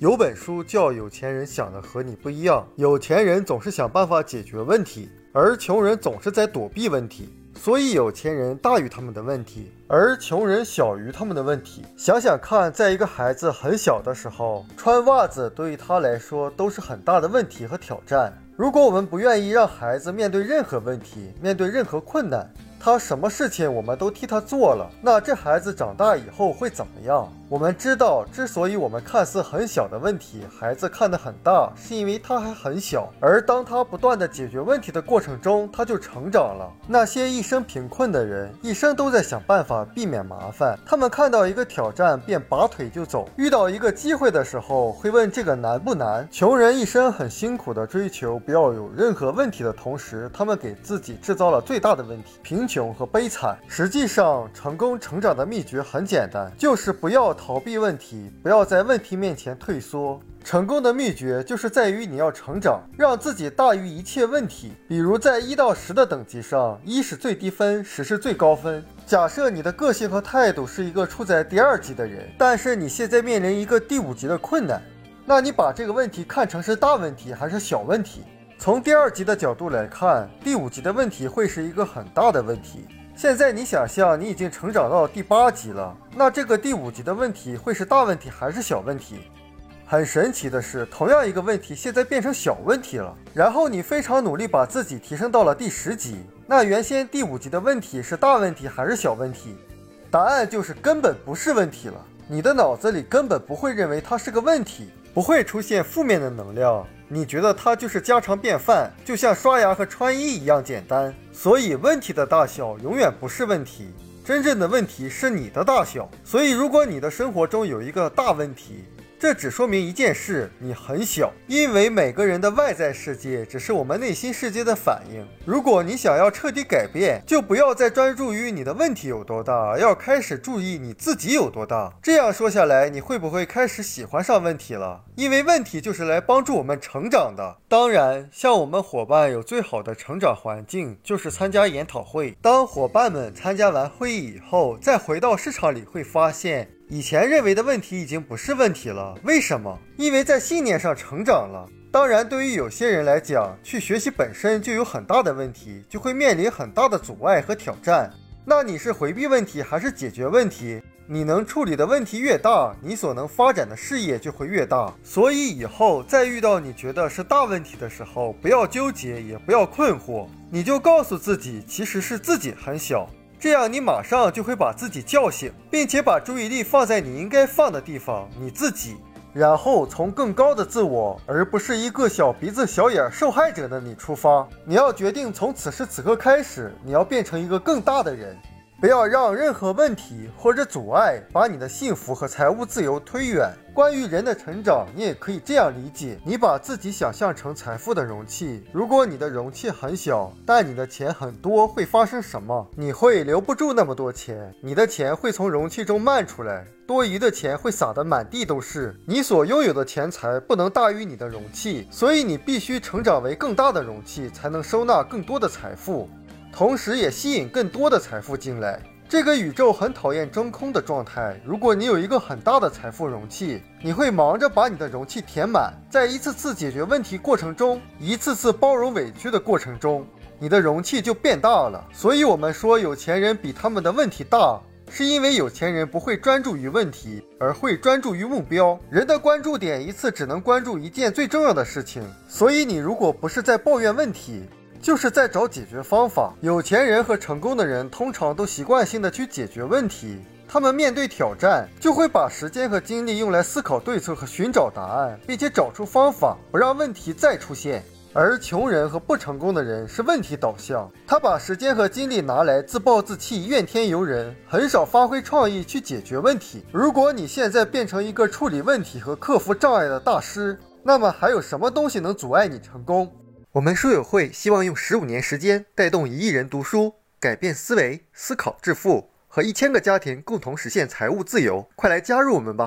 有本书叫《有钱人想的和你不一样》，有钱人总是想办法解决问题，而穷人总是在躲避问题。所以有钱人大于他们的问题，而穷人小于他们的问题。想想看，在一个孩子很小的时候，穿袜子对于他来说都是很大的问题和挑战。如果我们不愿意让孩子面对任何问题，面对任何困难，他什么事情我们都替他做了，那这孩子长大以后会怎么样？我们知道，之所以我们看似很小的问题，孩子看得很大，是因为他还很小。而当他不断的解决问题的过程中，他就成长了。那些一生贫困的人，一生都在想办法避免麻烦。他们看到一个挑战便拔腿就走，遇到一个机会的时候会问这个难不难？穷人一生很辛苦的追求不要有任何问题的同时，他们给自己制造了最大的问题——贫穷和悲惨。实际上，成功成长的秘诀很简单，就是不要。逃避问题，不要在问题面前退缩。成功的秘诀就是在于你要成长，让自己大于一切问题。比如在一到十的等级上，一是最低分，十是最高分。假设你的个性和态度是一个处在第二级的人，但是你现在面临一个第五级的困难，那你把这个问题看成是大问题还是小问题？从第二集的角度来看，第五集的问题会是一个很大的问题。现在你想象你已经成长到第八集了，那这个第五集的问题会是大问题还是小问题？很神奇的是，同样一个问题现在变成小问题了。然后你非常努力把自己提升到了第十集，那原先第五集的问题是大问题还是小问题？答案就是根本不是问题了。你的脑子里根本不会认为它是个问题，不会出现负面的能量。你觉得它就是家常便饭，就像刷牙和穿衣一样简单。所以问题的大小永远不是问题，真正的问题是你的大小。所以如果你的生活中有一个大问题，这只说明一件事：你很小，因为每个人的外在世界只是我们内心世界的反应。如果你想要彻底改变，就不要再专注于你的问题有多大，要开始注意你自己有多大。这样说下来，你会不会开始喜欢上问题了？因为问题就是来帮助我们成长的。当然，像我们伙伴有最好的成长环境，就是参加研讨会。当伙伴们参加完会议以后，再回到市场里，会发现。以前认为的问题已经不是问题了，为什么？因为在信念上成长了。当然，对于有些人来讲，去学习本身就有很大的问题，就会面临很大的阻碍和挑战。那你是回避问题还是解决问题？你能处理的问题越大，你所能发展的事业就会越大。所以以后再遇到你觉得是大问题的时候，不要纠结，也不要困惑，你就告诉自己，其实是自己很小。这样，你马上就会把自己叫醒，并且把注意力放在你应该放的地方——你自己。然后从更高的自我，而不是一个小鼻子小眼受害者的你出发。你要决定从此时此刻开始，你要变成一个更大的人。不要让任何问题或者阻碍把你的幸福和财务自由推远。关于人的成长，你也可以这样理解：你把自己想象成财富的容器。如果你的容器很小，但你的钱很多，会发生什么？你会留不住那么多钱，你的钱会从容器中漫出来，多余的钱会撒得满地都是。你所拥有的钱财不能大于你的容器，所以你必须成长为更大的容器，才能收纳更多的财富。同时，也吸引更多的财富进来。这个宇宙很讨厌真空的状态。如果你有一个很大的财富容器，你会忙着把你的容器填满，在一次次解决问题过程中，一次次包容委屈的过程中，你的容器就变大了。所以，我们说有钱人比他们的问题大，是因为有钱人不会专注于问题，而会专注于目标。人的关注点一次只能关注一件最重要的事情。所以，你如果不是在抱怨问题，就是在找解决方法。有钱人和成功的人通常都习惯性的去解决问题，他们面对挑战就会把时间和精力用来思考对策和寻找答案，并且找出方法不让问题再出现。而穷人和不成功的人是问题导向，他把时间和精力拿来自暴自弃、怨天尤人，很少发挥创意去解决问题。如果你现在变成一个处理问题和克服障碍的大师，那么还有什么东西能阻碍你成功？我们书友会希望用十五年时间带动一亿人读书，改变思维，思考致富，和一千个家庭共同实现财务自由。快来加入我们吧！